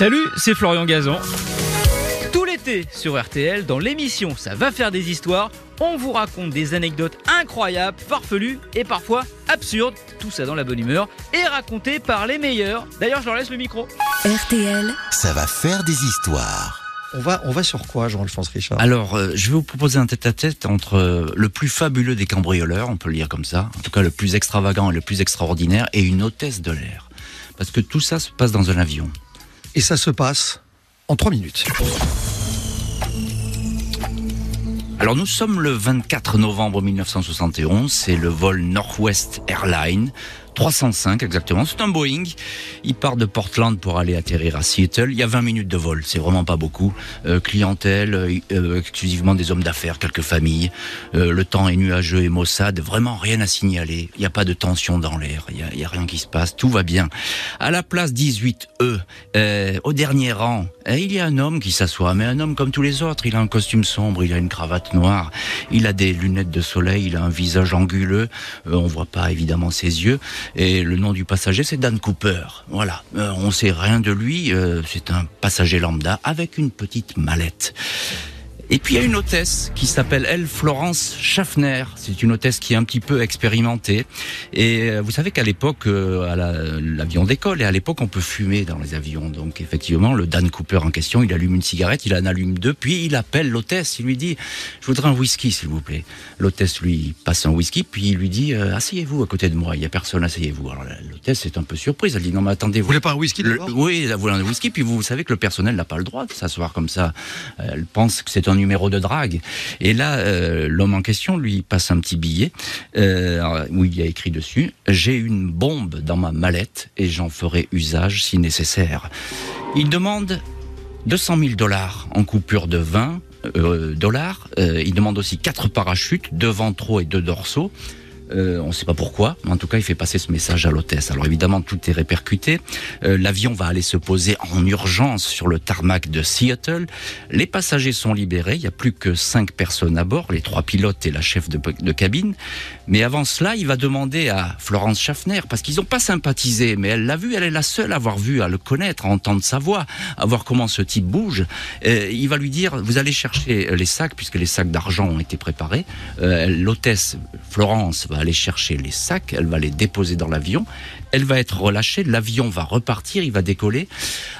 Salut, c'est Florian Gazan. Tout l'été sur RTL, dans l'émission Ça va faire des histoires, on vous raconte des anecdotes incroyables, farfelues et parfois absurdes, tout ça dans la bonne humeur, et racontées par les meilleurs. D'ailleurs, je leur laisse le micro. RTL, Ça va faire des histoires. On va, on va sur quoi, Jean-Alphonse Richard? Alors, euh, je vais vous proposer un tête-à-tête entre euh, le plus fabuleux des cambrioleurs, on peut le dire comme ça, en tout cas le plus extravagant et le plus extraordinaire, et une hôtesse de l'air. Parce que tout ça se passe dans un avion. Et ça se passe en trois minutes. Alors nous sommes le 24 novembre 1971, c'est le vol Northwest Airlines. 305 exactement, c'est un Boeing. Il part de Portland pour aller atterrir à Seattle. Il y a 20 minutes de vol, c'est vraiment pas beaucoup. Euh, clientèle, euh, euh, exclusivement des hommes d'affaires, quelques familles. Euh, le temps est nuageux et maussade, vraiment rien à signaler. Il n'y a pas de tension dans l'air, il y a, a rien qui se passe, tout va bien. À la place 18E, euh, au dernier rang, euh, il y a un homme qui s'assoit, mais un homme comme tous les autres. Il a un costume sombre, il a une cravate noire, il a des lunettes de soleil, il a un visage anguleux. Euh, on voit pas évidemment ses yeux. Et le nom du passager, c'est Dan Cooper. Voilà. Euh, on sait rien de lui. euh, c'est un passager lambda avec une petite mallette. Et puis il y a une hôtesse qui s'appelle elle Florence Schaffner. C'est une hôtesse qui est un petit peu expérimentée. Et euh, vous savez qu'à l'époque, euh, à la- l'avion décolle et à l'époque on peut fumer dans les avions. Donc effectivement, le Dan Cooper en question, il allume une cigarette, il en allume deux, puis il appelle l'hôtesse. Il lui dit "Je voudrais un whisky, s'il vous plaît." L'hôtesse lui passe un whisky, puis il lui dit euh, "Asseyez-vous à côté de moi. Il y a personne, asseyez-vous." Alors l'hôtesse est un peu surprise. Elle dit "Non mais attendez, Vous voulez pas un whisky le- oui, elle voulait un whisky, puis vous, vous savez que le personnel n'a pas le droit de s'asseoir comme ça. Elle pense que c'est un numéro de drague. Et là, euh, l'homme en question lui passe un petit billet euh, où il a écrit dessus J'ai une bombe dans ma mallette et j'en ferai usage si nécessaire. Il demande 200 000 dollars en coupure de 20 euh, dollars. Il demande aussi quatre parachutes, deux ventraux et deux dorsaux. Euh, on ne sait pas pourquoi, mais en tout cas, il fait passer ce message à l'hôtesse. Alors évidemment, tout est répercuté. Euh, L'avion va aller se poser en urgence sur le tarmac de Seattle. Les passagers sont libérés. Il n'y a plus que cinq personnes à bord, les trois pilotes et la chef de, cabine. Mais avant cela, il va demander à Florence Schaffner, parce qu'ils n'ont pas sympathisé, mais elle l'a vu, elle est la seule à avoir vu, à le connaître, à entendre sa voix, à voir comment ce type bouge. Euh, il va lui dire, vous allez chercher les sacs, puisque les sacs d'argent ont été préparés. L'hôtesse Florence va aller chercher les sacs, elle va les déposer dans l'avion, elle va être relâchée, l'avion va repartir, il va décoller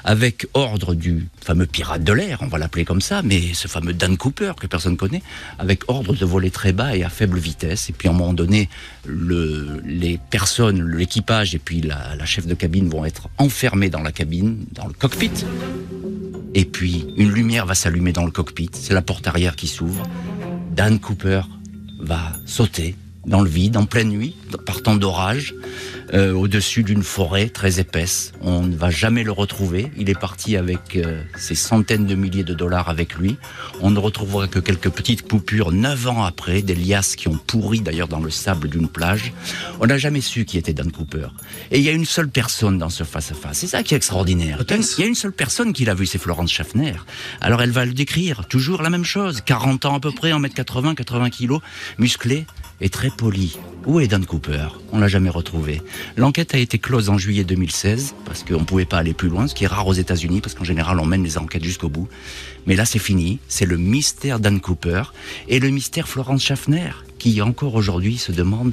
avec ordre du fameux pirate de l'air, on va l'appeler comme ça, mais ce fameux Dan Cooper que personne connaît, avec ordre de voler très bas et à faible vitesse. Et puis à un moment donné, le, les personnes, l'équipage et puis la, la chef de cabine vont être enfermés dans la cabine, dans le cockpit. Et puis une lumière va s'allumer dans le cockpit, c'est la porte arrière qui s'ouvre. Dan Cooper va sauter dans le vide en pleine nuit, par temps d'orage, euh, au-dessus d'une forêt très épaisse. On ne va jamais le retrouver. Il est parti avec euh, ses centaines de milliers de dollars avec lui. On ne retrouvera que quelques petites coupures neuf ans après, des liasses qui ont pourri d'ailleurs dans le sable d'une plage. On n'a jamais su qui était Dan Cooper. Et il y a une seule personne dans ce face-à-face. C'est ça qui est extraordinaire. Il y a une seule personne qui l'a vu, c'est Florence Schaffner. Alors elle va le décrire, toujours la même chose. 40 ans à peu près, 1m80, 80 kilos, musclé et très poli. Où est Dan Cooper? On l'a jamais retrouvé. L'enquête a été close en juillet 2016 parce qu'on pouvait pas aller plus loin, ce qui est rare aux États-Unis parce qu'en général on mène les enquêtes jusqu'au bout. Mais là c'est fini. C'est le mystère Dan Cooper et le mystère Florence Schaffner qui encore aujourd'hui se demande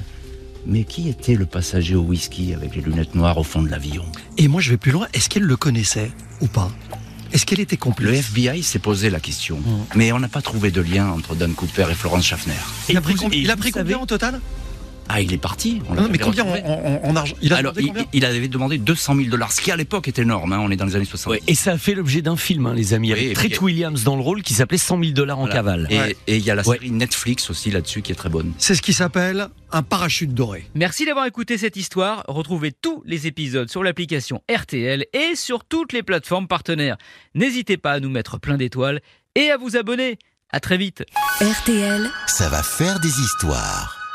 mais qui était le passager au whisky avec les lunettes noires au fond de l'avion? Et moi, je vais plus loin. Est-ce qu'elle le connaissait ou pas? Est-ce qu'elle était Le complice FBI s'est posé la question, mais on n'a pas trouvé de lien entre Dan Cooper et Florence Schaffner. Il a pris, vous- com- et il a pris savez- combien au total? Ah, il est parti. on Non, mais combien en, retrouvé. en- en argent Il a Alors, demandé il, combien il avait demandé 200 000 dollars, ce qui à l'époque est énorme. Hein, on est dans les années 60. Ouais, et ça a fait l'objet d'un film, hein, les amis, Oui, avec Treat Williams dans le rôle qui s'appelait 100 000 dollars en Voilà. cavale. Et Ouais. il y a la Ouais. série Netflix aussi là-dessus qui est très bonne. C'est ce qui s'appelle un parachute doré. Merci d'avoir écouté cette histoire. Retrouvez tous les épisodes sur l'application RTL et sur toutes les plateformes partenaires. N'hésitez pas à nous mettre plein d'étoiles et à vous abonner. À très vite. RTL. Ça va faire des histoires.